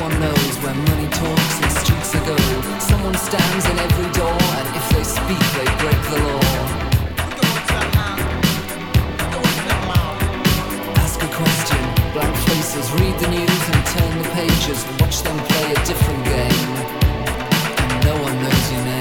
one knows where money talks and streets are gold. Someone stands in every door, and if they speak, they break the law. Ask a question, blank faces, read the news and turn the pages. Watch them play a different game, and no one knows your name.